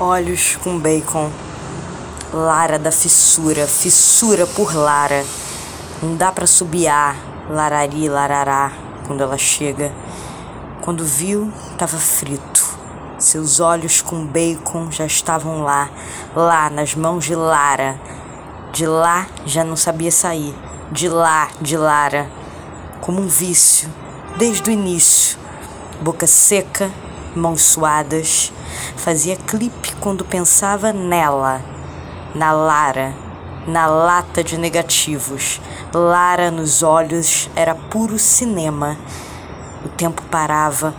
Olhos com bacon. Lara da fissura, fissura por Lara. Não dá para subiar, larari, larará, quando ela chega. Quando viu, tava frito. Seus olhos com bacon já estavam lá, lá nas mãos de Lara. De lá já não sabia sair. De lá, de Lara. Como um vício, desde o início. Boca seca, mãos suadas, fazia clipe quando pensava nela, na Lara, na lata de negativos. Lara nos olhos era puro cinema. O tempo parava.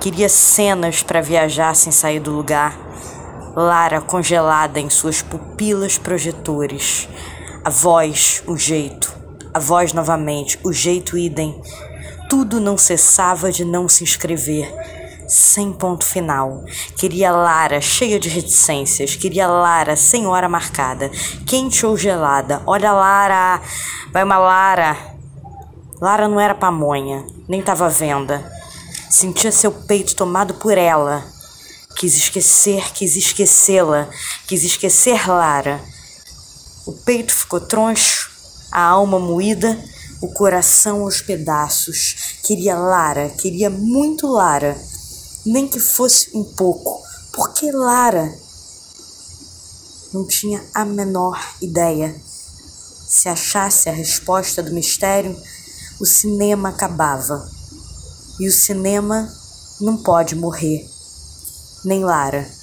Queria cenas para viajar sem sair do lugar. Lara congelada em suas pupilas projetores. A voz, o jeito. A voz novamente, o jeito idem. Tudo não cessava de não se inscrever sem ponto final. Queria Lara cheia de reticências. Queria Lara sem hora marcada, quente ou gelada. Olha, Lara, vai uma Lara. Lara não era pamonha, nem tava à venda. Sentia seu peito tomado por ela. Quis esquecer, quis esquecê-la, quis esquecer Lara. O peito ficou troncho, a alma moída, o coração aos pedaços. Queria Lara, queria muito Lara nem que fosse um pouco, porque Lara não tinha a menor ideia. Se achasse a resposta do mistério, o cinema acabava. E o cinema não pode morrer, nem Lara.